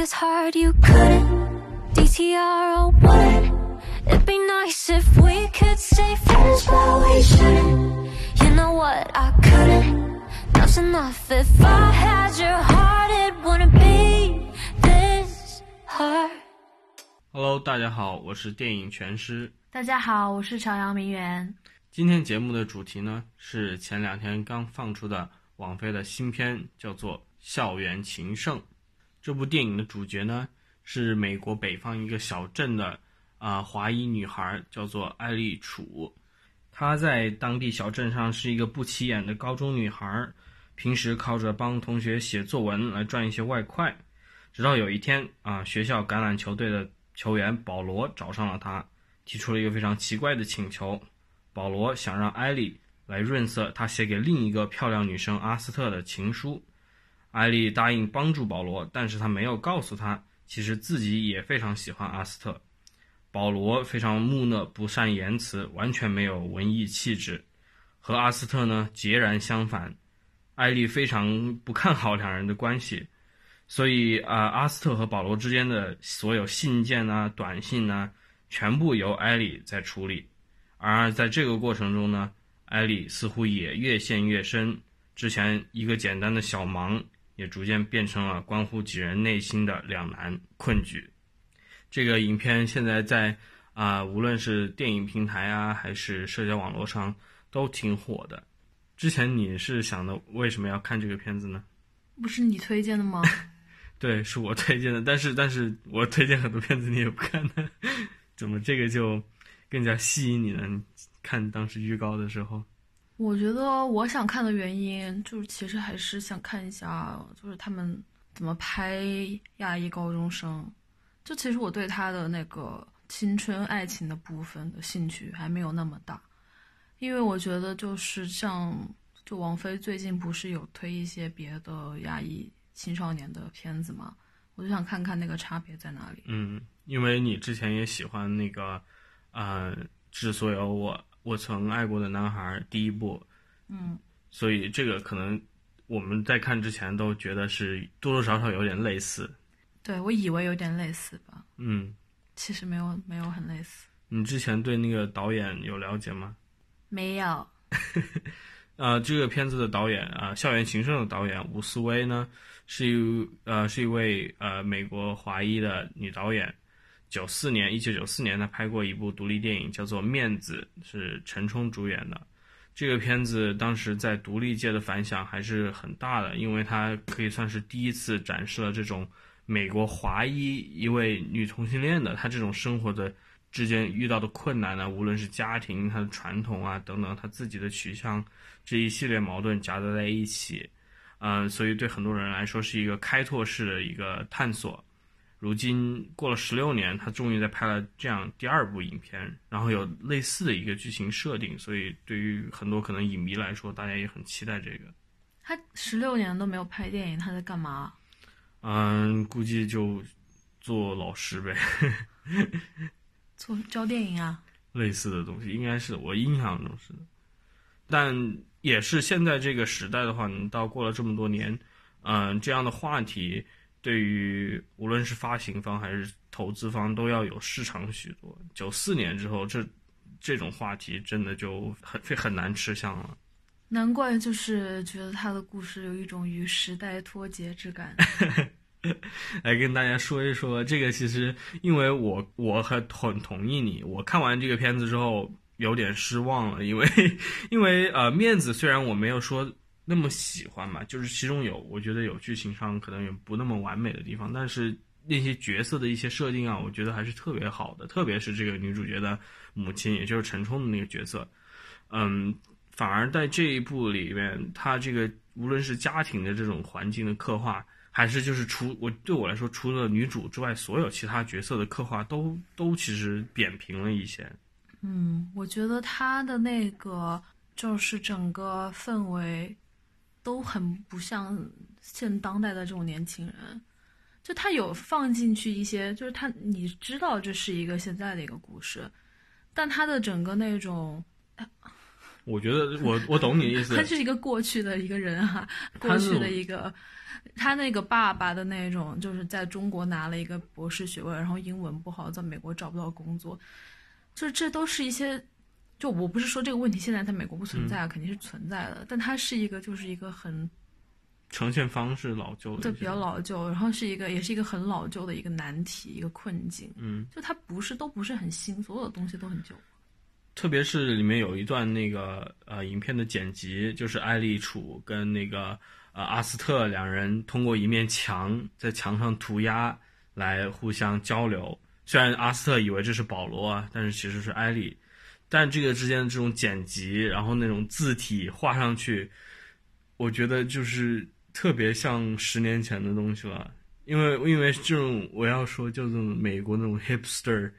this hard, you couldn't. DTR or what? It'd be nice if we could stay friends, but we shouldn't. You know what? I couldn't. Enough's enough. If I had your heart, it wouldn't be this hard. Hello，大家好，我是电影全师。大家好，我是朝阳名媛。今天节目的主题呢是前两天刚放出的网飞的新片，叫做《校园情圣》。这部电影的主角呢是美国北方一个小镇的啊、华裔女孩，叫做艾丽楚。她在当地小镇上是一个不起眼的高中女孩，平时靠着帮同学写作文来赚一些外快。直到有一天啊，学校橄榄球队的球员保罗找上了她，提出了一个非常奇怪的请求。保罗想让艾丽来润色他写给另一个漂亮女生阿斯特的情书。艾丽答应帮助保罗，但是他没有告诉他，其实自己也非常喜欢阿斯特。保罗非常木讷，不善言辞，完全没有文艺气质，和阿斯特呢截然相反。艾丽非常不看好两人的关系，所以啊、阿斯特和保罗之间的所有信件啊、短信啊，全部由艾丽在处理。而在这个过程中呢，艾丽似乎也越陷越深，之前一个简单的小忙，也逐渐变成了关乎几人内心的两难困局。这个影片现在在啊、无论是电影平台啊，还是社交网络上，都挺火的。之前你是想的为什么要看这个片子呢？不是你推荐的吗？对，是我推荐的，但是但是我推荐很多片子你也不看呢，怎么这个就更加吸引你呢？你看当时预告的时候，我觉得我想看的原因就是，其实还是想看一下，就是他们怎么拍亚裔高中生。就其实我对他的那个青春爱情的部分的兴趣还没有那么大，因为我觉得就是像就王菲最近不是有推一些别的亚裔青少年的片子嘛，我就想看看那个差别在哪里。嗯，因为你之前也喜欢那个，呃，之所以我我曾爱过的男孩第一部，嗯，所以这个可能我们在看之前都觉得是多多少少有点类似。对我以为有点类似吧，嗯，其实没有没有很类似。你之前对那个导演有了解吗？没有，呃，这个片子的导演啊，校园情圣》的导演伍思薇呢，是一呃是一位呃美国华裔的女导演。九四年，一九九四年，他拍过一部独立电影，叫做《面子》，是陈冲主演的。这个片子当时在独立界的反响还是很大的，因为它可以算是第一次展示了这种美国华裔一位女同性恋的她这种生活的之间遇到的困难呢，无论是家庭、她的传统啊等等，她自己的取向这一系列矛盾夹杂在一起，嗯、所以对很多人来说是一个开拓式的一个探索。如今过了十六年，他终于在拍了这样第二部影片，然后有类似的一个剧情设定，所以对于很多可能影迷来说，大家也很期待这个。他十六年都没有拍电影，他在干嘛？嗯，估计就做老师呗，做教电影啊？类似的东西应该是我印象中是的，但也是现在这个时代的话，你到过了这么多年，嗯、这样的话题对于无论是发行方还是投资方都要有市场许多。九四年之后，这这种话题真的就很很难吃香了。难怪就是觉得他的故事有一种与时代脱节之感。来跟大家说一说这个，其实因为我我很很同意你，我看完这个片子之后有点失望了，因为 因为呃面子虽然我没有说那么喜欢嘛，就是其中有我觉得有剧情上可能有不那么完美的地方，但是那些角色的一些设定啊，我觉得还是特别好的，特别是这个女主角的母亲，也就是陈冲的那个角色，嗯，反而在这一部里面，她这个无论是家庭的这种环境的刻画。还是就是除我对我来说，除了女主之外，所有其他角色的刻画都都其实扁平了一些。嗯，我觉得他的那个就是整个氛围都很不像现当代的这种年轻人。就他有放进去一些，就是他你知道这是一个现在的一个故事，但他的整个那种我觉得我 我懂你的意思他，是一个过去的一个人哈、过去的一个，他那个爸爸的那种，就是在中国拿了一个博士学位，然后英文不好，在美国找不到工作，就是这都是一些，就我不是说这个问题现在在美国不存在啊，肯定是存在的，但它是一个就是一个很呈现方式老旧的，对比较，老旧，然后是一个也是一个很老旧的一个难题，一个困境，嗯，就它不是都不是很新，所有的东西都很旧。特别是里面有一段那个呃影片的剪辑，就是艾丽楚跟那个呃阿斯特两人通过一面墙在墙上涂鸦来互相交流。虽然阿斯特以为这是保罗啊，但是其实是艾丽。但这个之间的这种剪辑，然后那种字体画上去，我觉得就是特别像十年前的东西了。因为因为这种我要说就是美国那种 hipster，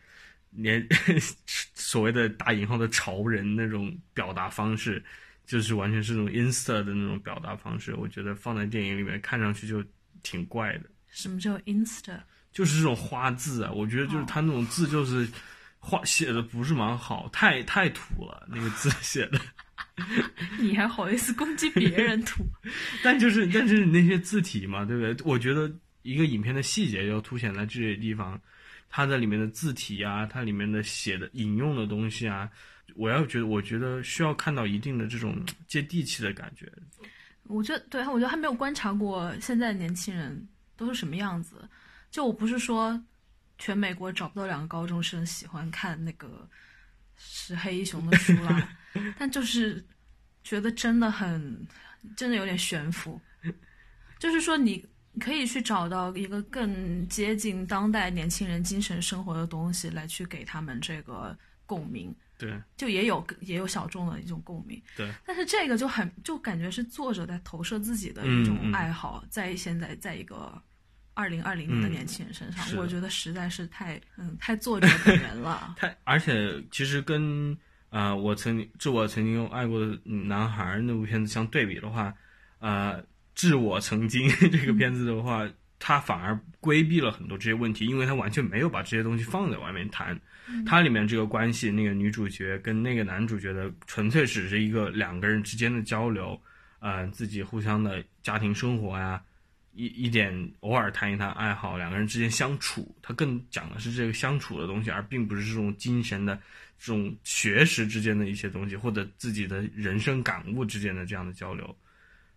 连 所谓的打引号的潮人那种表达方式，就是完全是那种 insta 的那种表达方式。我觉得放在电影里面看上去就挺怪的，什么叫 Insta？就是这种花字啊，我觉得就是他那种字就是画写的不是蛮好，太太土了，那个字写的。你还好意思攻击别人土？但就是但是那些字体嘛，对不对？我觉得一个影片的细节要凸显在这些地方，它在里面的字体啊，它里面的写的引用的东西啊，我要觉得我觉得需要看到一定的这种接地气的感觉。我觉得对，我觉得还没有观察过现在的年轻人都是什么样子。就我不是说全美国找不到两个高中生喜欢看那个是黑衣熊的书啦，但就是觉得真的很，真的有点悬浮。就是说你可以去找到一个更接近当代年轻人精神生活的东西来去给他们这个共鸣。对就也有也有小众的一种共鸣，对，但是这个就很就感觉是作者在投射自己的一嗯种嗯爱好，在现在在一个二零二零的嗯年轻人身上，我觉得实在是太嗯太作者本人了。太而且其实跟呃我曾经致我曾经爱过的男孩那部片子相对比的话，呃，致我曾经 这个片子的话，他反而规避了很多这些问题，因为他完全没有把这些东西放在外面谈。它里面这个关系，那个女主角跟那个男主角的纯粹只是一个两个人之间的交流，呃，自己互相的家庭生活呀，一一点偶尔谈一谈爱好，两个人之间相处，它更讲的是这个相处的东西，而并不是这种精神的、这种学识之间的一些东西，或者自己的人生感悟之间的这样的交流。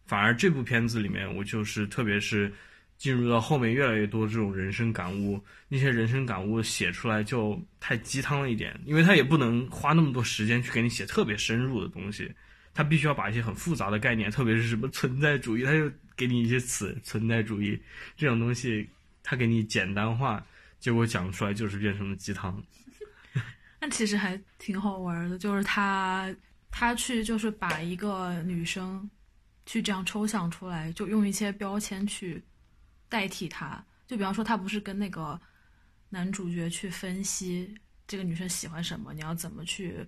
反而这部片子里面，我就是特别是进入到后面越来越多这种人生感悟，那些人生感悟写出来就太鸡汤了一点，因为他也不能花那么多时间去给你写特别深入的东西，他必须要把一些很复杂的概念，特别是什么存在主义，他就给你一些词，存在主义这种东西，他给你简单化，结果讲出来就是变成了鸡汤。那其实还挺好玩的，就是他他去就是把一个女生去这样抽象出来，就用一些标签去代替她。就比方说，他不是跟那个男主角去分析这个女生喜欢什么，你要怎么去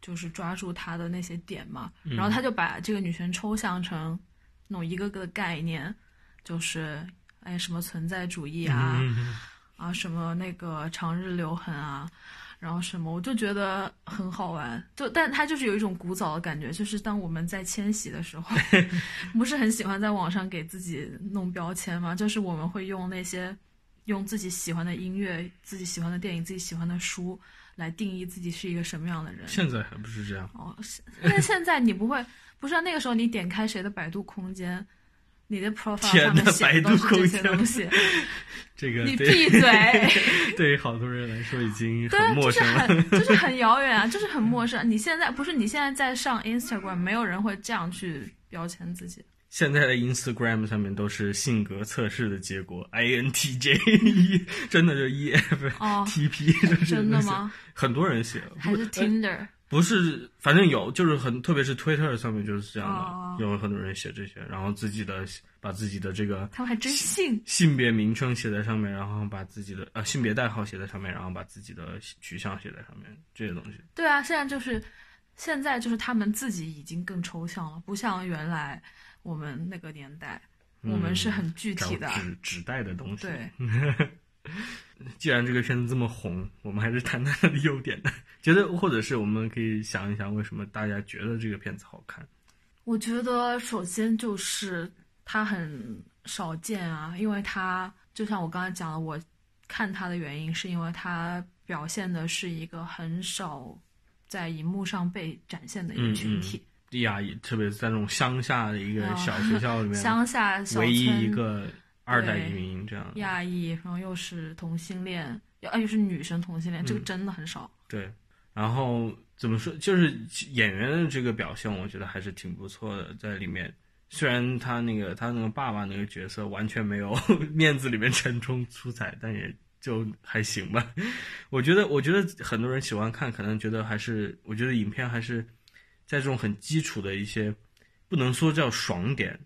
就是抓住她的那些点嘛。然后他就把这个女生抽象成那种一个个的概念，就是哎什么存在主义啊。啊，什么那个长日留痕啊，然后什么，我就觉得很好玩。就，但它就是有一种古早的感觉，就是当我们在迁徙的时候，不是很喜欢在网上给自己弄标签吗？就是我们会用那些用自己喜欢的音乐、自己喜欢的电影、自己喜欢的书来定义自己是一个什么样的人。现在还不是这样，哦，是但是现在你不会，不是、啊、那个时候你点开谁的百度空间，你的 profile 上面写的都是这些东西，这个你闭嘴。对于好多人来说已经很陌就是生了。很 就是很遥远啊，就是很陌生。你现在不是你现在在上 Instagram，没有人会这样去标签自己。现在的 Instagram 上面都是性格测试的结果，INTJ，真的就哦 EFTP，就是真的吗？很多人写，还是 Tinder？不是，反正有，就是很，特别是 Twitter 上面就是这样的，哦有很多人写这些，然后自己的把自己的这个他们还真信。性别名称写在上面，然后把自己的呃性别代号写在上面，然后把自己的取向写在上面，这些东西。对啊，现在就是现在就是他们自己已经更抽象了，不像原来我们那个年代，我们是很具体的。找纸纸袋的东西。对，既然这个片子这么红，我们还是谈谈它的优点的。觉得，或者是我们可以想一想，为什么大家觉得这个片子好看？我觉得首先就是它很少见啊，因为它就像我刚才讲的，我看它的原因是因为它表现的是一个很少在荧幕上被展现的一个群体。亚裔，特别是在那种乡下的一个小学校里面，乡下唯一一个二代移民这样。亚裔，然后又是同性恋，又又是女生同性恋，这个真的很少。对。然后怎么说？就是演员的这个表现，我觉得还是挺不错的，在里面。虽然他那个他那个爸爸那个角色完全没有 面子里面沉重出彩，但也就还行吧。我觉得，我觉得很多人喜欢看，可能觉得还是，我觉得影片还是在这种很基础的一些，不能说叫爽点，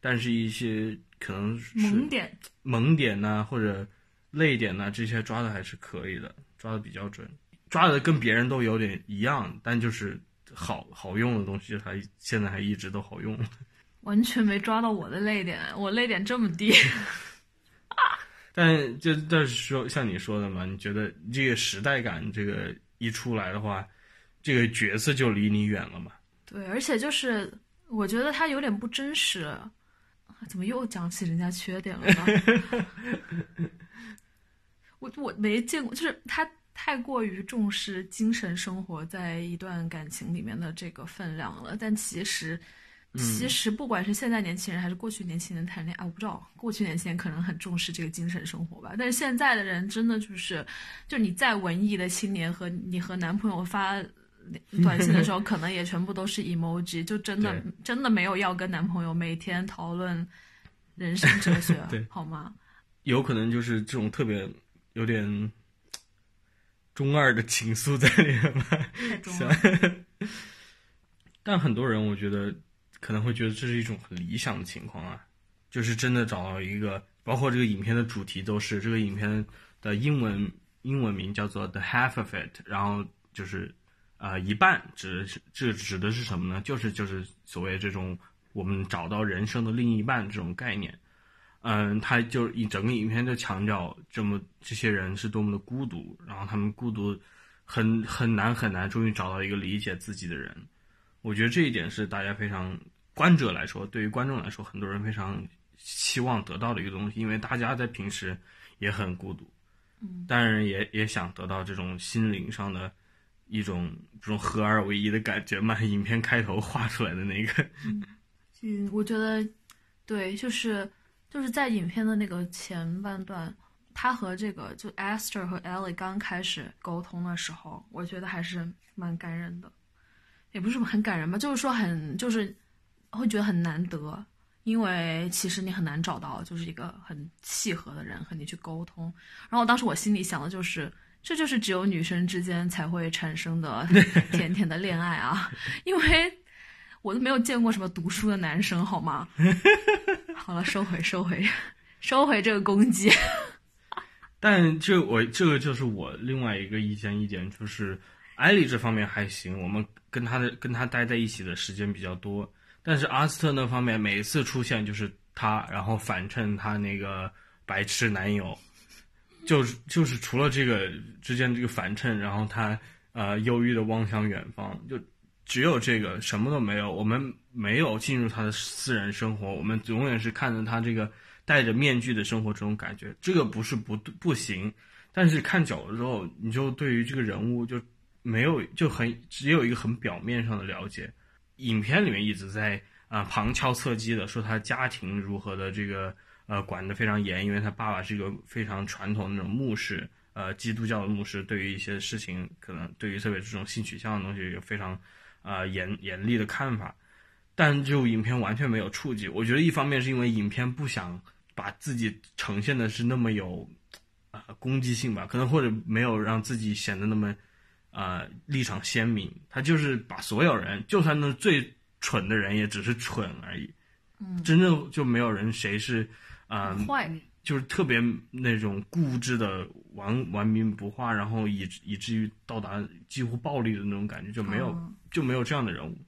但是一些可能是萌点、萌点呐，或者泪点呐，这些抓的还是可以的，抓的比较准。抓的跟别人都有点一样，但就是好好用的东西，它现在还一直都好用。完全没抓到我的泪点，我泪点这么低。但就但是说像你说的嘛，你觉得这个时代感这个一出来的话，这个角色就离你远了嘛？对，而且就是我觉得他有点不真实。怎么又讲起人家缺点了呢？我我没见过，就是他。太过于重视精神生活在一段感情里面的这个分量了，但其实，其实不管是现在年轻人还是过去年轻人谈恋爱，我不知道过去年轻人可能很重视这个精神生活吧，但是现在的人真的就是，就你再文艺的青年和你和男朋友发 短信的时候，可能也全部都是 emoji，就真的真的没有要跟男朋友每天讨论人生哲学，好吗？有可能就是这种特别有点。中二的情愫在里面吧，太中但很多人我觉得可能会觉得这是一种很理想的情况啊，就是真的找到一个，包括这个影片的主题都是这个影片的英文英文名叫做 The Half of It，然后就是呃一半指这指的是什么呢？就是就是所谓这种我们找到人生的另一半这种概念。嗯，他就一整个影片就强调这么这些人是多么的孤独，然后他们孤独很很难很难，终于找到一个理解自己的人。我觉得这一点是大家非常观者来说，对于观众来说，很多人非常期望得到的一个东西，因为大家在平时也很孤独，嗯，当然也也想得到这种心灵上的一种这种合二为一的感觉嘛。影片开头画出来的那个，嗯，我觉得对，就是。就是在影片的那个前半段，他和这个就 Esther 和 Ellie 刚开始沟通的时候，我觉得还是蛮感人的，也不是很感人吧，就是说很就是会觉得很难得，因为其实你很难找到就是一个很契合的人和你去沟通。然后当时我心里想的就是，这就是只有女生之间才会产生的 甜甜的恋爱啊，因为。我都没有见过什么读书的男生，好吗？好了，收回，收回，收回这个攻击。但这我这个就是我另外一个意见，一点就是艾莉这方面还行，我们跟他的跟他待在一起的时间比较多。但是阿斯特那方面，每一次出现就是他，然后反衬他那个白痴男友，就是就是除了这个之间这个反衬，然后他呃忧郁的望向远方，就。只有这个什么都没有，我们没有进入他的私人生活，我们永远是看着他这个戴着面具的生活，这种感觉，这个不是不不行，但是看久了之后，你就对于这个人物就没有就很只有一个很表面上的了解。影片里面一直在啊旁敲侧击的说他家庭如何的这个呃管得非常严，因为他爸爸是一个非常传统的那种牧师，呃基督教的牧师，对于一些事情可能对于特别这种性取向的东西有非常。啊，严严厉的看法，但就影片完全没有触及。我觉得一方面是因为影片不想把自己呈现的是那么有啊攻击性吧，可能或者没有让自己显得那么啊立场鲜明。他就是把所有人，就算那最蠢的人，也只是蠢而已。嗯，真正就没有人谁是啊坏，就是特别那种固执的顽顽冥不化，然后以以至于到达几乎暴力的那种感觉就没有。就没有这样的人物，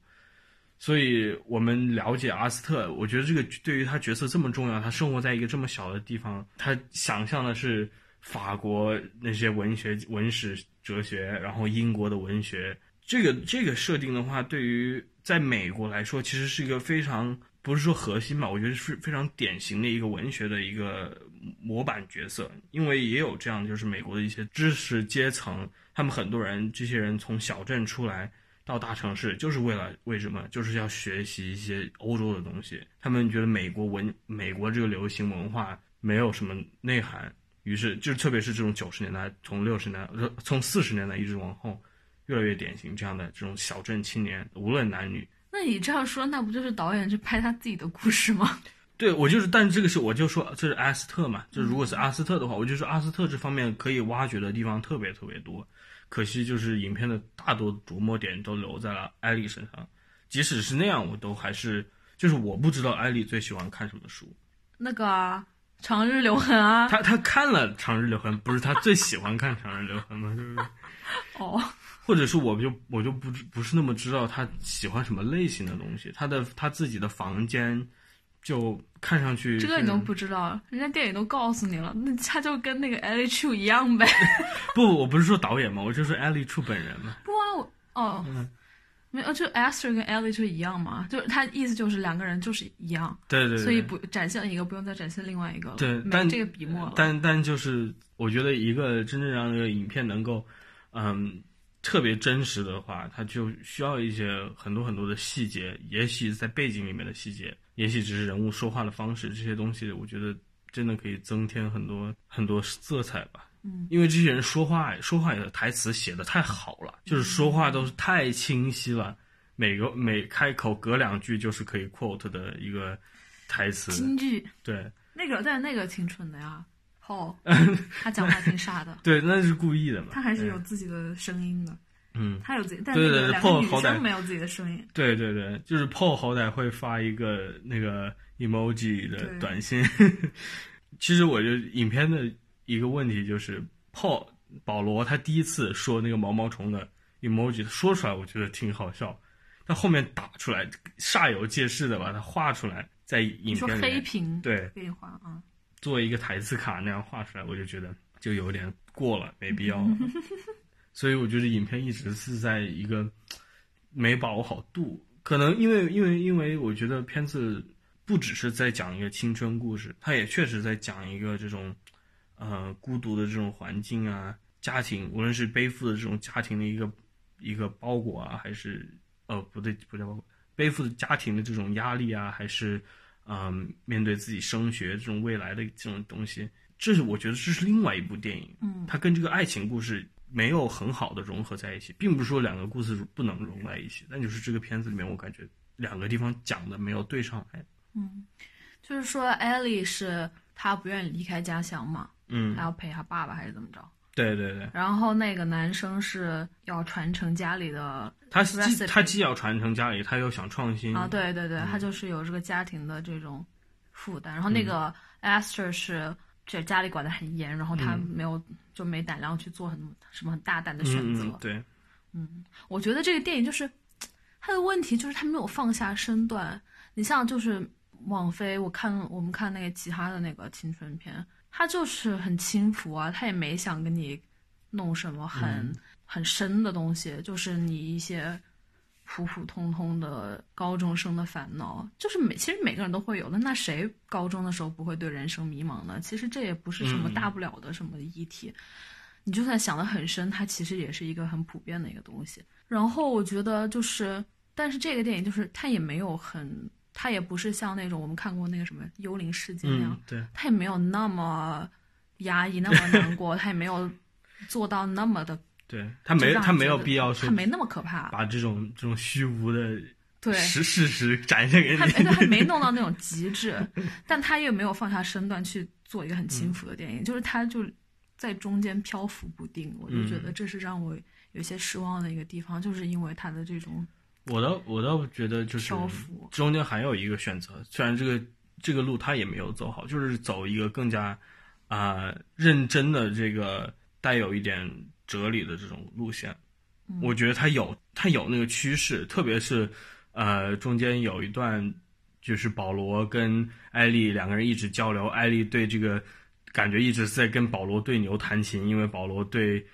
所以我们了解阿斯特。我觉得这个对于他角色这么重要。他生活在一个这么小的地方，他想象的是法国那些文学、文史哲学，然后英国的文学，这个这个设定的话，对于在美国来说，其实是一个非常不是说核心吧，我觉得是非常典型的一个文学的一个模板角色，因为也有这样，就是美国的一些知识阶层，他们很多人，这些人从小镇出来。到大城市就是为了为什么？就是要学习一些欧洲的东西。他们觉得美国文、美国这个流行文化没有什么内涵，于是就特别是这种九十年代、从六十年、从四十年代一直往后，越来越典型这样的这种小镇青年，无论男女。那你这样说，那不就是导演去拍他自己的故事吗？对，我就是，但是这个是我就说这是阿斯特嘛，就如果是阿斯特的话，我就说阿斯特这方面可以挖掘的地方特别特别多。可惜就是影片的大多琢磨点都留在了艾丽身上，即使是那样，我都还是就是我不知道艾丽最喜欢看什么书。那个《长日留痕》啊，他他看了《长日留痕》，不是他最喜欢看《长日留痕》吗？是不是 哦，或者是我就我就不不是那么知道他喜欢什么类型的东西。他的他自己的房间。就看上去这个你都不知道，人家电影都告诉你了，那他就跟那个 Ellie Chu 一样呗。不，我不是说导演嘛，我就说 Ellie Chu 本人嘛。不啊，我哦，没有，就 Esther 跟 Ellie 就一样嘛，就是他意思就是两个人就是一样。对对。所以不展现一个，不用再展现另外一个了。对，但这个笔墨了。但但就是我觉得一个真正让这个影片能够，嗯。特别真实的话，它就需要一些很多很多的细节，也许在背景里面的细节，也许只是人物说话的方式，这些东西我觉得真的可以增添很多很多色彩吧。嗯，因为这些人说话说话的台词写的太好了，就是说话都是太清晰了，每个每开口隔两句就是可以 quote 的一个台词。京剧。对。那个但那个挺蠢的呀。哦，他讲话挺傻的。对，那是故意的嘛。他还是有自己的声音的。嗯，他有自己，但那个两个女生没有自己的声音。对对对，就是 Paul 好歹会发一个那个 emoji 的短信。其实我觉得影片的一个问题就是，Paul 保罗他第一次说那个毛毛虫的 emoji，说出来我觉得挺好笑，但后面打出来煞有介事的把它画出来，在影片里黑屏对可以画啊。做一个台词卡那样画出来，我就觉得就有点过了，没必要。所以我觉得影片一直是在一个没把握好度。可能因为因为因为我觉得片子不只是在讲一个青春故事，它也确实在讲一个这种呃孤独的这种环境啊，家庭无论是背负的这种家庭的一个一个包裹啊，还是呃不对不叫包裹，背负的家庭的这种压力啊，还是。嗯，面对自己升学这种未来的这种东西，这是我觉得这是另外一部电影。嗯，它跟这个爱情故事没有很好的融合在一起，并不是说两个故事不能融在一起，但就是这个片子里面，我感觉两个地方讲的没有对上来。嗯，就是说艾莉是她不愿意离开家乡嘛，嗯，她要陪她爸爸还是怎么着？对对对，然后那个男生是要传承家里的，他既他既要传承家里，他又想创新啊，对对对，他就是有这个家庭的这种负担。然后那个 Esther 是这家里管得很严，然后他没有就没胆量去做很什么很大胆的选择。对，嗯，我觉得这个电影就是他的问题就是他没有放下身段。你像就是网飞，我看我们看那个其他的那个青春片。他就是很轻浮啊，他也没想跟你弄什么很很深的东西，就是你一些普普通通的高中生的烦恼，就是每其实每个人都会有的。那谁高中的时候不会对人生迷茫呢？其实这也不是什么大不了的什么议题，你就算想得很深，它其实也是一个很普遍的一个东西。然后我觉得就是，但是这个电影就是它也没有很。他也不是像那种我们看过那个什么《幽灵世界》那样，对，他也没有那么压抑，那么难过，他也没有做到那么的，对他没他没有必要说，他没那么可怕，把这种这种虚无的对实事实展现给你，他他没 弄到那种极致，但他也没有放下身段去做一个很轻浮的电影，就是他就在中间漂浮不定，我就觉得这是让我有些失望的一个地方，就是因为他的这种。我倒我倒觉得就是中间还有一个选择，虽然这个这个路他也没有走好，就是走一个更加啊认真的这个带有一点哲理的这种路线。我觉得他有他有那个趋势，特别是呃中间有一段就是保罗跟艾丽两个人一直交流，艾丽对这个感觉一直在跟保罗对牛弹琴，因为保罗对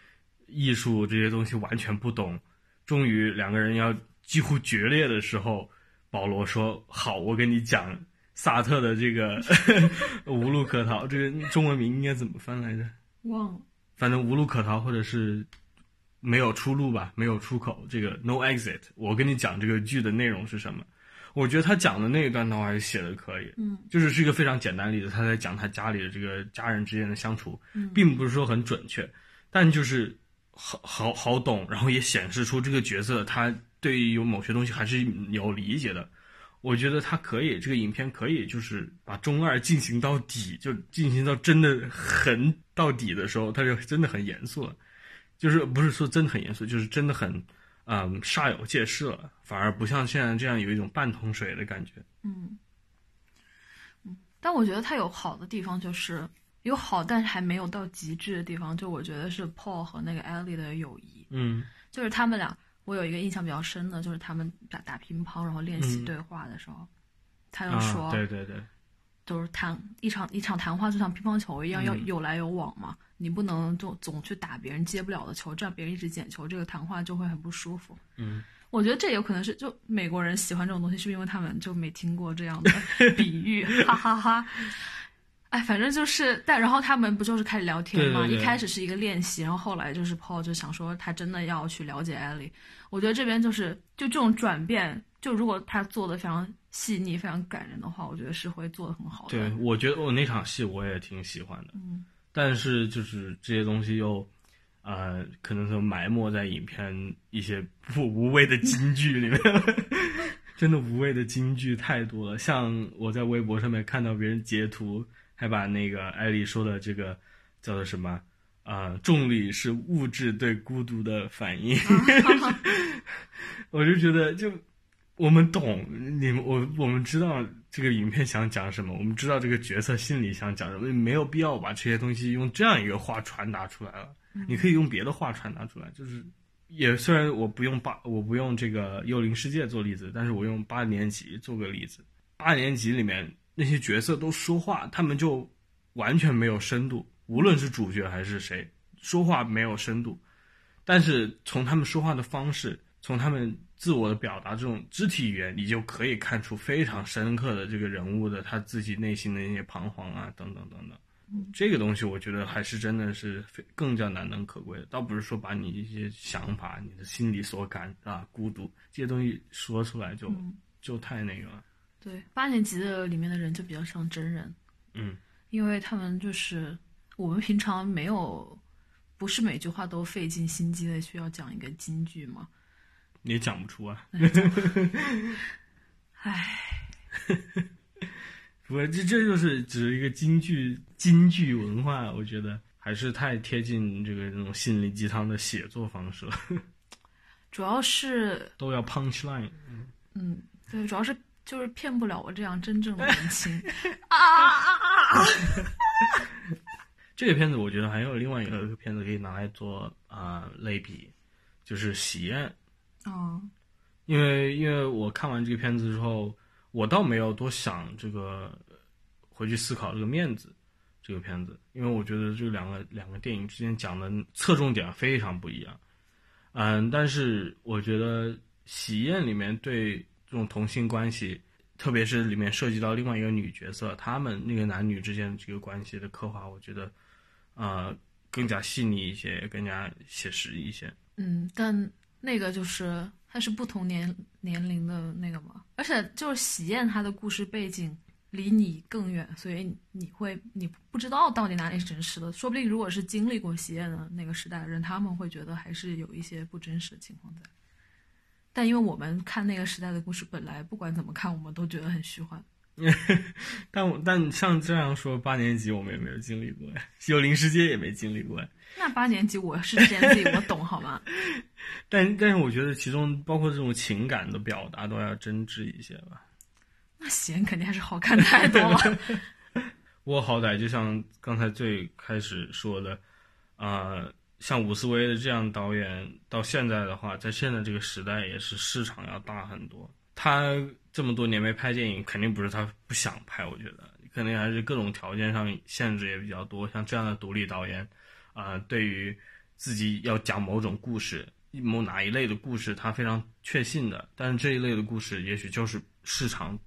艺术这些东西完全不懂。终于两个人要几乎决裂的时候，保罗说：“好，我跟你讲萨特的这个 无路可逃，这个中文名应该怎么翻来着？忘了。反正无路可逃，或者是没有出路吧，没有出口。这个 no exit。我跟你讲这个剧的内容是什么？我觉得他讲的那一段的话还是写的可以，嗯，就是是一个非常简单的例子，他在讲他家里的这个家人之间的相处，嗯并不是说很准确，但就是好好好懂，然后也显示出这个角色他对于有某些东西还是有理解的。我觉得他可以，这个影片可以就是把中二进行到底，就进行到真的很到底的时候，他就真的很严肃了，就是不是说真的很严肃，就是真的很，嗯，煞有介事了，反而不像现在这样有一种半桶水的感觉。嗯，嗯，但我觉得他有好的地方，就是有好，但是还没有到极致的地方。就我觉得是 Paul 和那个 Ellie 的友谊，嗯就是他们俩，我有一个印象比较深的，就是他们打打乒乓，然后练习嗯对话的时候，他就啊，说，对对对，就是谈一场一场谈话就像乒乓球一样，嗯要有来有往嘛。你不能就总去打别人接不了的球，这样别人一直捡球，这个谈话就会很不舒服。嗯我觉得这有可能是就美国人喜欢这种东西，是因为他们就没听过这样的 比喻，哈哈哈哎，反正就是，但然后他们不就是开始聊天嘛？一开始是一个练习，然后后来就是 Paul 就想说他真的要去了解艾莉。我觉得这边就是就这种转变，就如果他做的非常细腻、非常感人的话，我觉得是会做的很好的。对，我觉得我那场戏我也挺喜欢的，嗯但是就是这些东西又，呃，可能是埋没在影片一些不无谓的金句里面，真的无谓的金句太多了。像我在微博上面看到别人截图，还把那个艾丽说的这个叫做什么？啊、重力是物质对孤独的反应。我就觉得，就我们懂你们，我我们知道这个影片想讲什么，我们知道这个角色心里想讲什么，没有必要把这些东西用这样一个话传达出来了。你可以用别的话传达出来，就是也虽然我不用八，我不用这个《幽灵世界》做例子，但是我用八年级做个例子。八年级里面那些角色都说话，他们就完全没有深度，无论是主角还是谁，说话没有深度。但是从他们说话的方式，从他们自我的表达这种肢体语言，你就可以看出非常深刻的这个人物的他自己内心的一些彷徨啊，等等等等。这个东西我觉得还是真的是非更加难能可贵的，倒不是说把你一些想法、你的心里所感啊、孤独这些东西说出来就、嗯就太那个了。对，八年级的里面的人就比较像真人，嗯，因为他们就是我们平常没有，不是每句话都费尽心机的需要讲一个金句嘛。你也讲不出啊。唉，不这这就是只是一个京剧京剧文化，我觉得还是太贴近这个这种心灵鸡汤的写作方式了，主要是都要 punch line。嗯，对，主要是就是骗不了我这样真正的文青啊啊啊！这个片子我觉得还有另外一个片子可以拿来做啊、类比，就是《喜宴》。哦因为因为我看完这个片子之后，我倒没有多想这个回去思考这个面子这个片子，因为我觉得这两个两个电影之间讲的侧重点非常不一样。嗯，但是我觉得《喜宴》里面对这种同性关系，特别是里面涉及到另外一个女角色，他们那个男女之间这个关系的刻画，我觉得呃更加细腻一些，更加写实一些。嗯，但那个就是它是不同年年龄的那个嘛，而且就是喜宴它的故事背景离你更远，所以你会你不知道到底哪里是真实的，说不定如果是经历过喜宴的那个时代的人，他们会觉得还是有一些不真实的情况在。但因为我们看那个时代的故事，本来不管怎么看，我们都觉得很虚幻。但我但像这样说，八年级我们也没有经历过呀，幽灵世界也没经历过呀。那八年级我是编自己，我懂好吗？但但是我觉得其中包括这种情感的表达都要真挚一些吧。那喜宴肯定还是好看太多了。我好歹就像刚才最开始说的，啊、像伍思威的这样导演，到现在的话，在现在这个时代也是市场要大很多。他这么多年没拍电影，肯定不是他不想拍，我觉得肯定还是各种条件上限制也比较多。像这样的独立导演，啊、对于自己要讲某种故事，某哪一类的故事，他非常确信的。但是这一类的故事，也许就是市场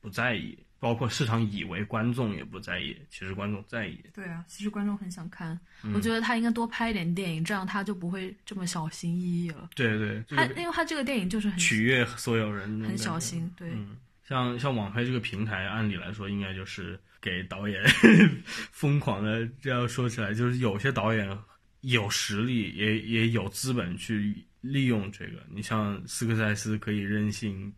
不在意，包括市场以为观众也不在意，其实观众在意。对啊，其实观众很想看。嗯我觉得他应该多拍一点电影，这样他就不会这么小心翼翼了。对对，这他因为他这个电影就是很取悦所有人，很小心，对，嗯，像像网拍这个平台，按理来说应该就是给导演 疯狂的。这样说起来，就是有些导演有实力，也也有资本去利用这个。你像斯科塞斯可以任性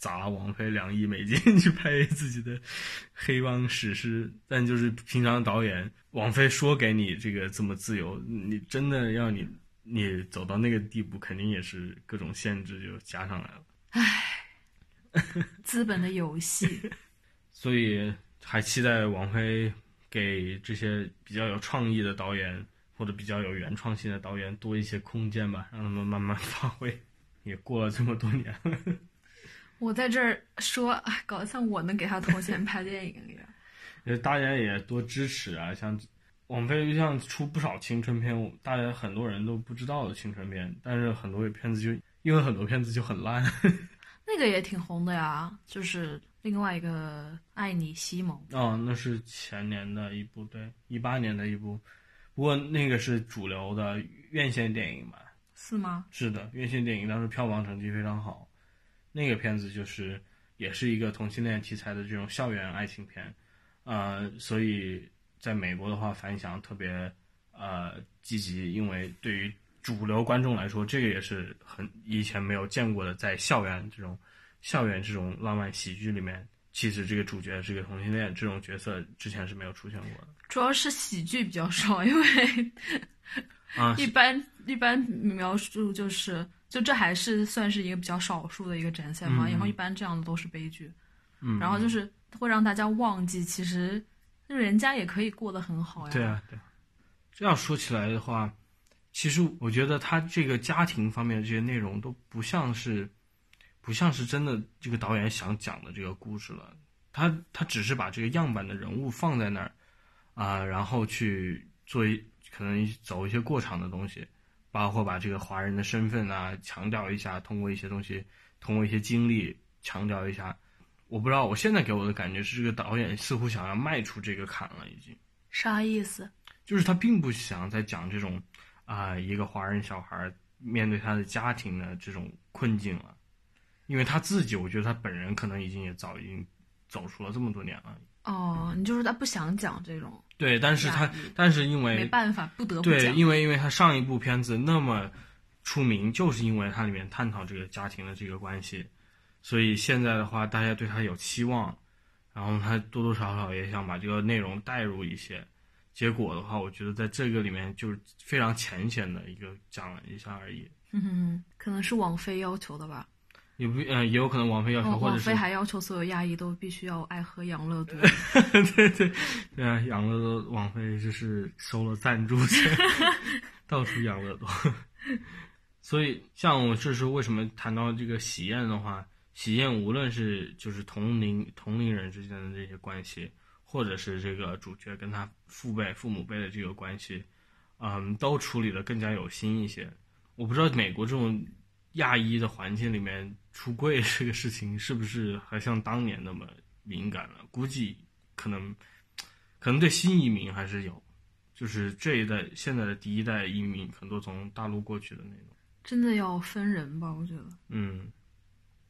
砸王菲两亿美金 去拍自己的黑帮史诗，但就是平常导演，王菲说给你这个这么自由，你真的要你你走到那个地步，肯定也是各种限制就加上来了。唉 资本的游戏。所以还期待王菲给这些比较有创意的导演或者比较有原创性的导演多一些空间吧，让他们慢慢发挥。也过了这么多年了，我在这儿说，哎，搞得像我能给他投钱拍电影一样。呃，大家也多支持啊！像王菲像出不少青春片，大家很多人都不知道的青春片，但是很多片子就因为很多片子就很烂。那个也挺红的呀，就是另外一个《爱你西蒙》。哦，那是前年的一部，对，一八年的一部，不过那个是主流的院线电影吧？是吗？是的，院线电影当时票房成绩非常好。那个片子就是也是一个同性恋题材的这种校园爱情片，呃，所以在美国的话反响特别呃积极，因为对于主流观众来说，这个也是很以前没有见过的，在校园这种校园这种浪漫喜剧里面，其实这个主角是个同性恋，这种角色之前是没有出现过的。主要是喜剧比较少，因为啊，一般一般描述就是，就这还是算是一个比较少数的一个展现嘛。嗯然后一般这样的都是悲剧，嗯，然后就是会让大家忘记，其实人家也可以过得很好呀。对啊，对。这样说起来的话，其实我觉得他这个家庭方面的这些内容都不像是，不像是真的这个导演想讲的这个故事了。他他只是把这个样板的人物放在那儿，啊、然后去做一可能走一些过场的东西，包括把这个华人的身份啊强调一下，通过一些东西，通过一些经历强调一下。我不知道，我现在给我的感觉是，这个导演似乎想要迈出这个坎了，已经。啥意思？就是他并不想再讲这种啊、一个华人小孩面对他的家庭的这种困境了，因为他自己，我觉得他本人可能已经也早已经走出了这么多年了。哦，你就是他不想讲这种，对，但是他，但是因为没办法，不得不对，讲。因为因为他上一部片子那么出名，就是因为它里面探讨这个家庭的这个关系，所以现在的话，大家对他有期望，然后他多多少少也想把这个内容带入一些。结果的话，我觉得在这个里面就是非常浅显的一个讲了一下而已，嗯可能是王菲要求的吧。也不嗯、也有可能王菲要求，哦，或者是网飞还要求所有亚裔都必须要爱喝养乐多。对对对啊，养乐多王菲就是收了赞助钱，到处养乐多。所以，像我这时候为什么谈到这个喜宴的话，喜宴无论是就是同龄同龄人之间的这些关系，或者是这个主角跟他父辈、父母辈的这个关系，嗯，都处理的更加有心一些。我不知道美国这种亚裔的环境里面出柜这个事情是不是还像当年那么敏感了？估计可能，可能对新移民还是有，就是这一代现在的第一代移民很多从大陆过去的那种。真的要分人吧，我觉得嗯，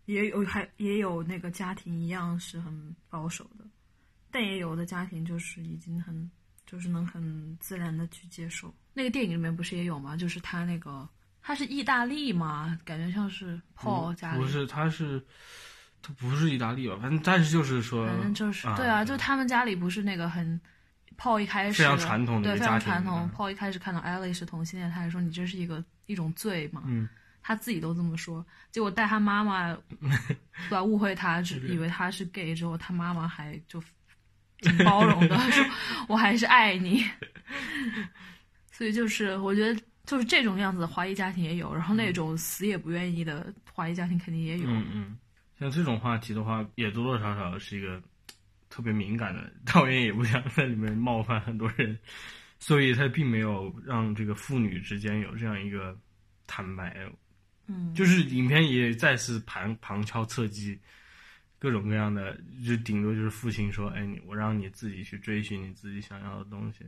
也有还也有那个家庭一样是很保守的，但也有的家庭就是已经很就是能很自然的去接受。那个电影里面不是也有吗？就是他那个他是意大利嘛，感觉像是 Paul 家里，不是，他是他不是意大利吧？反正但是就是说，反正就是、啊对啊，就他们家里不是那个很。Paul 一开始非常传统的对非常传统嗯。Paul 一开始看到 Ellie 是同性恋，他还说你这是一个一种罪嘛。嗯，他自己都这么说，结果带他妈妈 对吧误会他，只以为他是 gay 之后，他妈妈还就挺包容的，说我还是爱你。所以就是我觉得就是这种样子的华裔家庭也有，然后那种死也不愿意的华裔家庭肯定也有。嗯嗯，像这种话题的话，也多多少少是一个特别敏感的，导演也不想在里面冒犯很多人，所以他并没有让这个父女之间有这样一个坦白。嗯，就是影片也再次旁旁敲侧击，各种各样的，就顶多就是父亲说：“哎，你我让你自己去追寻你自己想要的东西。”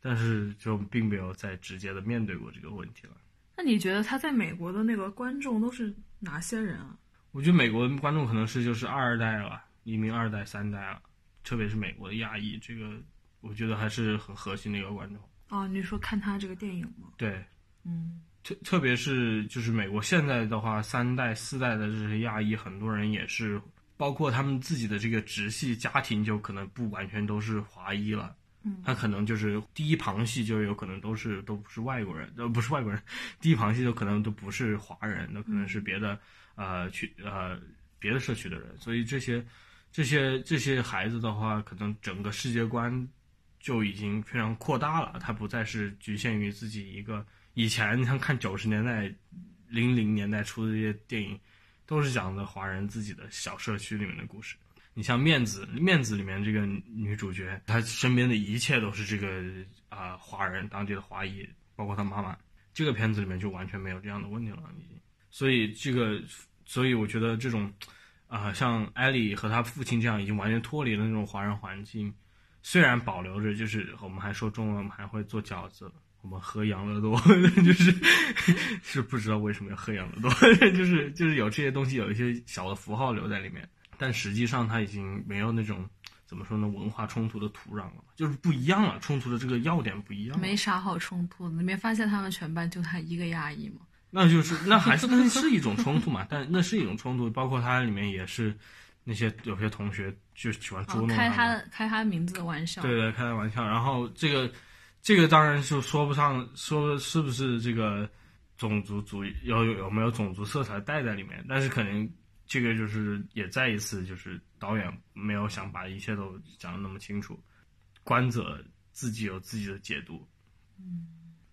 但是就并没有再直接的面对过这个问题了。那你觉得他在美国的那个观众都是哪些人啊？我觉得美国的观众可能是就是二代了，移民二代、三代了，特别是美国的亚裔，这个我觉得还是很核心的一个观众。哦，你说看他这个电影吗？对，嗯特特别是就是美国现在的话，三代、四代的这些亚裔，很多人也是，包括他们自己的这个直系家庭，就可能不完全都是华裔了。嗯。他可能就是第一旁系就有可能都是都不是外国人，呃不是外国人，第一旁系就可能都不是华人，那可能是别的呃区呃别的社区的人，所以这些这些这些孩子的话，可能整个世界观就已经非常扩大了，他不再是局限于自己一个以前像看九十年代、零零年代出的这些电影，都是讲的华人自己的小社区里面的故事。你像《面子》，《面子》里面这个女主角，她身边的一切都是这个啊、华人当地的华裔，包括她妈妈。这个片子里面就完全没有这样的问题了，已经。所以这个，所以我觉得这种啊、像艾莉和她父亲这样已经完全脱离了那种华人环境，虽然保留着，就是我们还说中文，我们还会做饺子，我们喝养乐多，就是是不知道为什么要喝养乐多，就是就是有这些东西，有一些小的符号留在里面。但实际上它已经没有那种怎么说呢文化冲突的土壤了，就是不一样了，冲突的这个要点不一样。没啥好冲突的。你没发现他们全班就他一个亚裔吗？那就是那还是那是一种冲突嘛，但那是一种冲突，包括它里面也是那些有些同学就喜欢捉哦弄开他的，开他名字的玩笑。对对，开他玩笑。然后这个这个当然就说不上说是不是这个种族主义有有有没有种族色彩带在里面，但是可能这个就是也再一次就是导演没有想把一切都讲的那么清楚，观者自己有自己的解读。嗯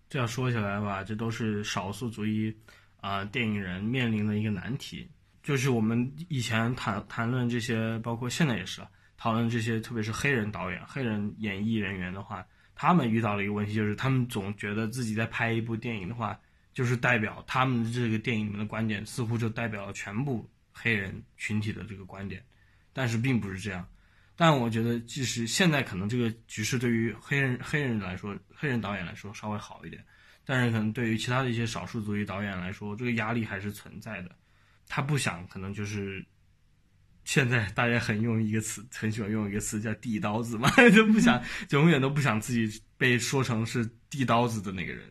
这样说起来吧，这都是少数族裔啊、电影人面临的一个难题。就是我们以前谈谈论这些，包括现在也是啊，讨论这些，特别是黑人导演、黑人演艺人员的话，他们遇到了一个问题，就是他们总觉得自己在拍一部电影的话，就是代表他们这个电影里面的观点，似乎就代表了全部黑人群体的这个观点，但是并不是这样。但我觉得，即使现在可能这个局势对于黑人黑人来说，黑人导演来说稍微好一点，但是可能对于其他的一些少数族裔导演来说，这个压力还是存在的。他不想，可能就是现在大家很用一个词，很喜欢用一个词叫“递刀子”嘛，就不想，永远都不想自己被说成是递刀子的那个人，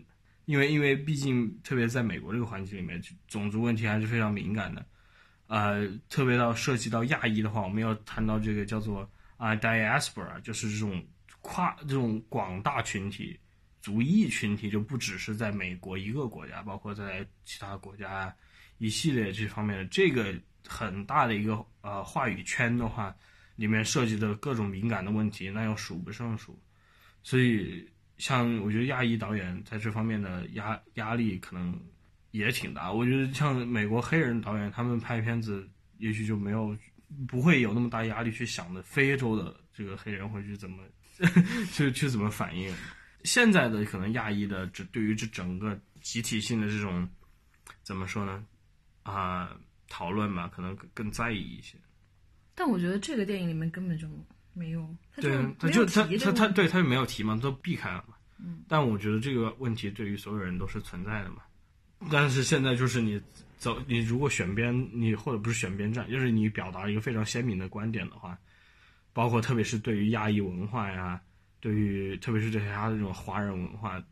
因为因为毕竟特别在美国这个环境里面，种族问题还是非常敏感的。呃，特别到涉及到亚裔的话，我们要谈到这个叫做啊、diaspora，就是这种跨这种广大群体、族裔群体，就不只是在美国一个国家，包括在其他国家一系列这方面的这个很大的一个呃话语圈的话，里面涉及的各种敏感的问题，那要数不胜数。所以，像我觉得亚裔导演在这方面的压压力可能也挺大。我觉得像美国黑人导演，他们拍片子也许就没有不会有那么大压力去想的非洲的这个黑人会去怎么 去去怎么反应。现在的可能亚裔的这对于这整个集体性的这种怎么说呢啊、讨论吧，可能更更在意一些。但我觉得这个电影里面根本就没有，他就对，他就他他他对他就没有提嘛，都避开了嘛。嗯。但我觉得这个问题对于所有人都是存在的嘛。但是现在就是你走，你如果选边，你或者不是选边站，就是你表达一个非常鲜明的观点的话，包括特别是对于亚裔文化呀，对于特别是这些他的这种华人文化，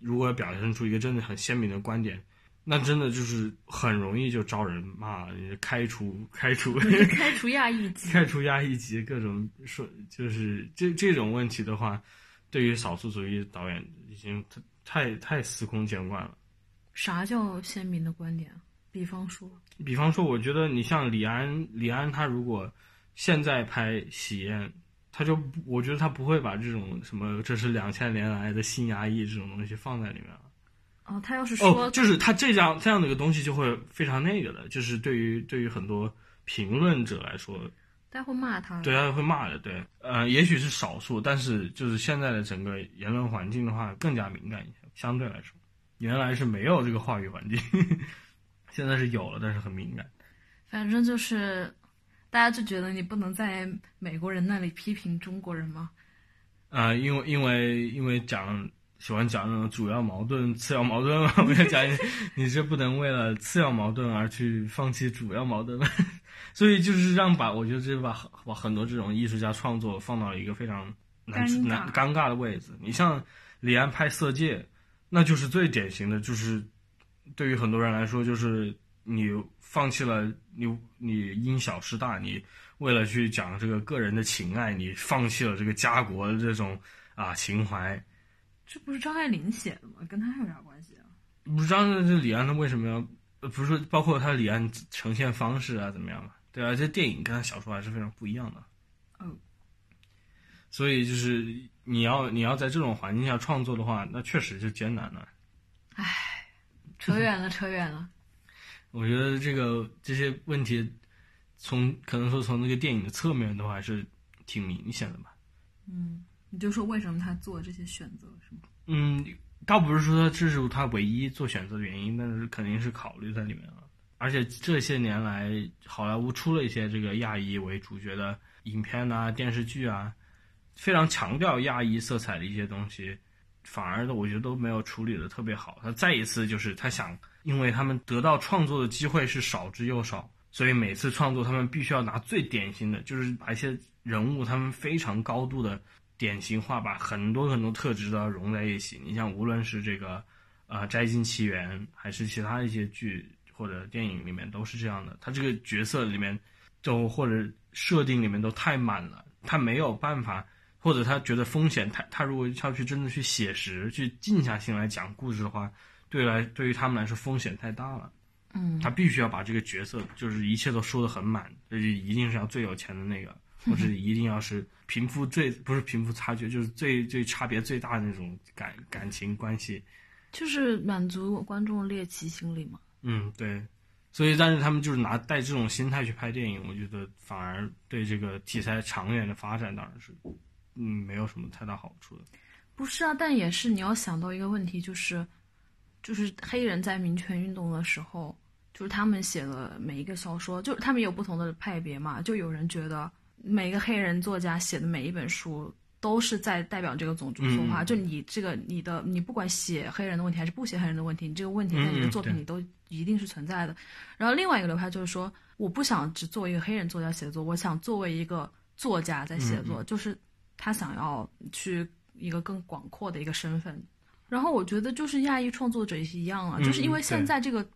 如果要表现出一个真的很鲜明的观点，那真的就是很容易就招人骂，开除开除。开除亚裔级。开除亚裔级各种说，就是这这种问题的话，对于少数族裔导演已经太太太司空见惯了。啥叫鲜明的观点啊？比方说，比方说，我觉得你像李安，李安他如果现在拍《喜宴》，他就我觉得他不会把这种什么这是两千年来的新压抑这种东西放在里面了。哦，他要是说，哦，就是他这样这样的一个东西就会非常那个的，就是对于对于很多评论者来说，大家会骂他。对，他会骂的，对，呃，也许是少数，但是就是现在的整个言论环境的话，更加敏感一些，相对来说，原来是没有这个话语环境，现在是有了，但是很敏感。反正就是，大家就觉得你不能在美国人那里批评中国人吗？啊、因为因为因为讲喜欢讲那种主要矛盾、次要矛盾嘛，我就讲你 你是不能为了次要矛盾而去放弃主要矛盾嘛，所以就是让把我觉得这把把很多这种艺术家创作放到一个非常难尴尬难尴尬的位置。你像李安拍《色戒》，那就是最典型的，就是对于很多人来说，就是你放弃了你你因小失大，你为了去讲这个个人的情爱，你放弃了这个家国的这种啊情怀。这不是张爱玲写的吗？跟他有啥关系啊？不知道这李安他为什么要，呃不是说包括他李安呈现方式啊怎么样嘛？对啊，这电影跟他小说还是非常不一样的。嗯，所以就是你要你要在这种环境下创作的话，那确实就艰难了。唉扯远了，扯远了。我觉得这个这些问题，从可能说从那个电影的侧面的话，还是挺明显的吧。嗯，你就说为什么他做这些选择是吗？嗯，倒不是说这是他唯一做选择的原因，但是肯定是考虑在里面了。而且这些年来，好莱坞出了一些这个亚裔为主角的影片啊、电视剧啊，非常强调亚裔色彩的一些东西，反而呢，我觉得都没有处理的特别好。他再一次就是他想，因为他们得到创作的机会是少之又少，所以每次创作他们必须要拿最典型的，就是把一些人物他们非常高度的典型化，把很多很多特质都要融在一起。你像无论是这个呃《摘金奇缘》，还是其他一些剧或者电影里面都是这样的。他这个角色里面都或者设定里面都太满了，他没有办法，或者他觉得风险太，他如果要去真的去写实、去静下心来讲故事的话，对来对于他们来说风险太大了。嗯，他必须要把这个角色，就是一切都说得很满，就是一定是要最有钱的那个，或者 一定要是贫富最不是贫富差距，就是最最差别最大的那种感感情关系。就是满足观众猎奇心理嘛。嗯，对。所以，但是他们就是拿带这种心态去拍电影，我觉得反而对这个题材长远的发展当然是，嗯，没有什么太大好处的。不是啊，但也是你要想到一个问题，就是，就是黑人在民权运动的时候，就是他们写的每一个小说，就是他们有不同的派别嘛，就有人觉得每个黑人作家写的每一本书都是在代表这个种族说话，嗯就你这个你的你不管写黑人的问题还是不写黑人的问题，你这个问题在你的嗯嗯对作品里都一定是存在的。然后另外一个流派就是说，我不想只作为一个黑人作家写作，我想作为一个作家在写作，就是他想要去一个更广阔的一个身份。然后我觉得就是亚裔创作者也是一样啊，嗯就是因为现在这个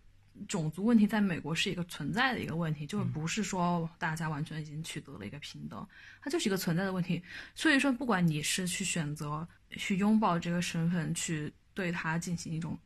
种族问题在美国是一个存在的一个问题，嗯就是不是说大家完全已经取得了一个平等，它就是一个存在的问题。所以说，不管你是去选择去拥抱这个身份，去对它进行一种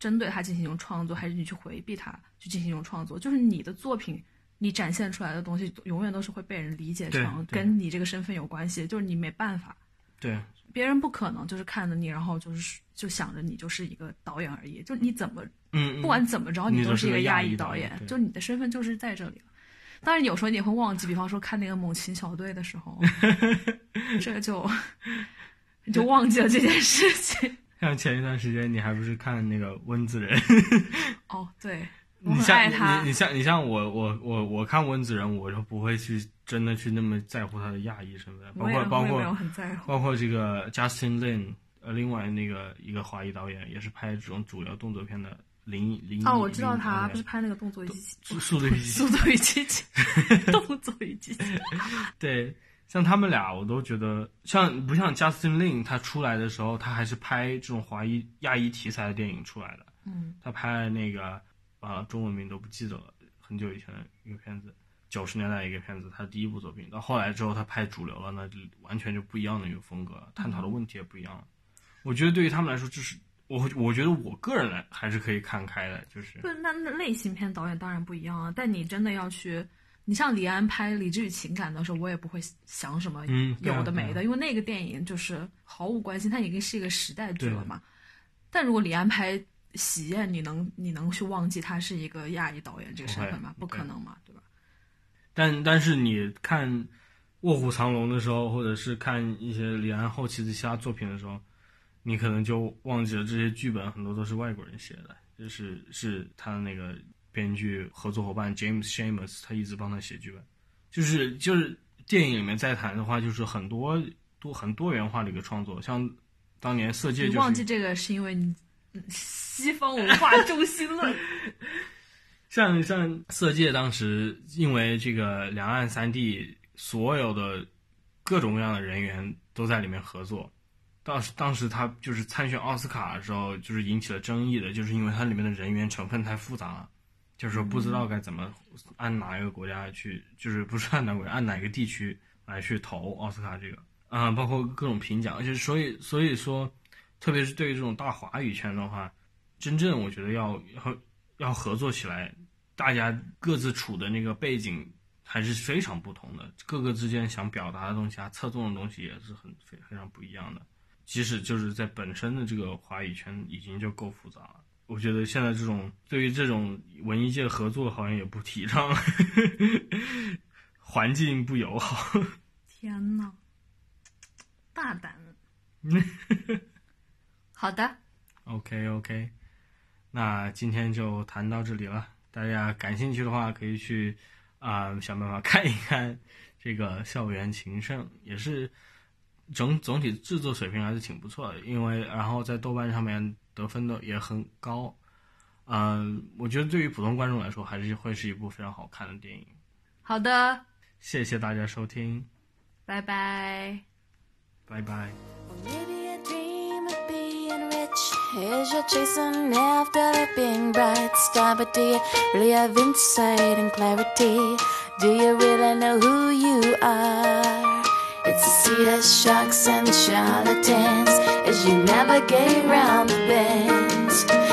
针对它进行一种创作，还是你去回避它去进行一种创作，就是你的作品。你展现出来的东西永远都是会被人理解成跟你这个身份有关系，就是你没办法，对，别人不可能就是看着你，然后就是就想着你就是一个导演而已。就你怎么嗯，不管怎么着，你都是一个亚亚裔导演就你的身份就是在这里了。当然，有时候你会忘记，比方说看那个《猛禽小队》的时候，这就你就忘记了这件事情。像前一段时间你还不是看那个温子仁？哦，对，我你像你你你像你像我我我我看温子仁，我就不会去真的去那么在乎他的亚裔身份，包括包括。包括这个 Justin Lin，呃，另外那个一个华裔导演也是拍这种主流动作片的林林哦，我知道林他不是拍那个《动作与机器速速度与速度与激情》动作与激情。对，像他们俩，我都觉得像不像 Justin Lin，他出来的时候，他还是拍这种华裔亚裔题材的电影出来的。嗯，他拍那个啊、中文名都不记得了，很久以前的一个片子，九十年代一个片子，他的第一部作品。到后来之后，他拍主流了，那就完全就不一样的一个风格，探讨的问题也不一样了。我觉得对于他们来说，就是我我觉得我个人来还是可以看开的，就是不，那那类型片导演当然不一样啊。但你真的要去，你像李安拍《理智与情感》的时候，我也不会想什么有的没的，因为那个电影就是毫无关系，它已经是一个时代剧了嘛。但如果李安拍《喜宴》，你能你能去忘记他是一个亚裔导演这个身份吗？不不可能嘛，对吧？但但是你看《卧虎藏龙》的时候，或者是看一些李安后期的其他作品的时候，你可能就忘记了这些剧本很多都是外国人写的，就是是他的那个编剧合作伙伴 James Schamus，他一直帮他写剧本。就是就是电影里面在谈的话，就是很多多很多元化的一个创作，像当年《色戒》就是你忘记这个是因为你嗯西方文化中心论。像像《色戒》当时因为这个两岸三地所有的各种各样的人员都在里面合作，当时当时他就是参选奥斯卡的时候，就是引起了争议的，就是因为它里面的人员成分太复杂了，就是说不知道该怎么按哪一个国家去，就是不是按哪个国家，按哪个地区来去投奥斯卡这个，啊、包括各种评奖，就是所以所以说，特别是对于这种大华语圈的话，真正我觉得要要要合作起来，大家各自处的那个背景还是非常不同的，各个之间想表达的东西啊，侧重的东西也是很非非常不一样的。即使就是在本身的这个华语圈已经就够复杂了，我觉得现在这种对于这种文艺界合作好像也不提倡，环境不友好。天呐，大胆！好的，OK OK，那今天就谈到这里了。大家感兴趣的话，可以去啊、想办法看一看这个《校园情圣》，也是整总体制作水平还是挺不错的。因为然后在豆瓣上面得分的也很高，嗯、我觉得对于普通观众来说，还是会是一部非常好看的电影。好的，谢谢大家收听，拜拜。拜拜。Is you're chasing after it being bright star, but do you really have insight and clarity? Do you really know who you are? It's a sea of sharks and charlatans as you navigate round the bends.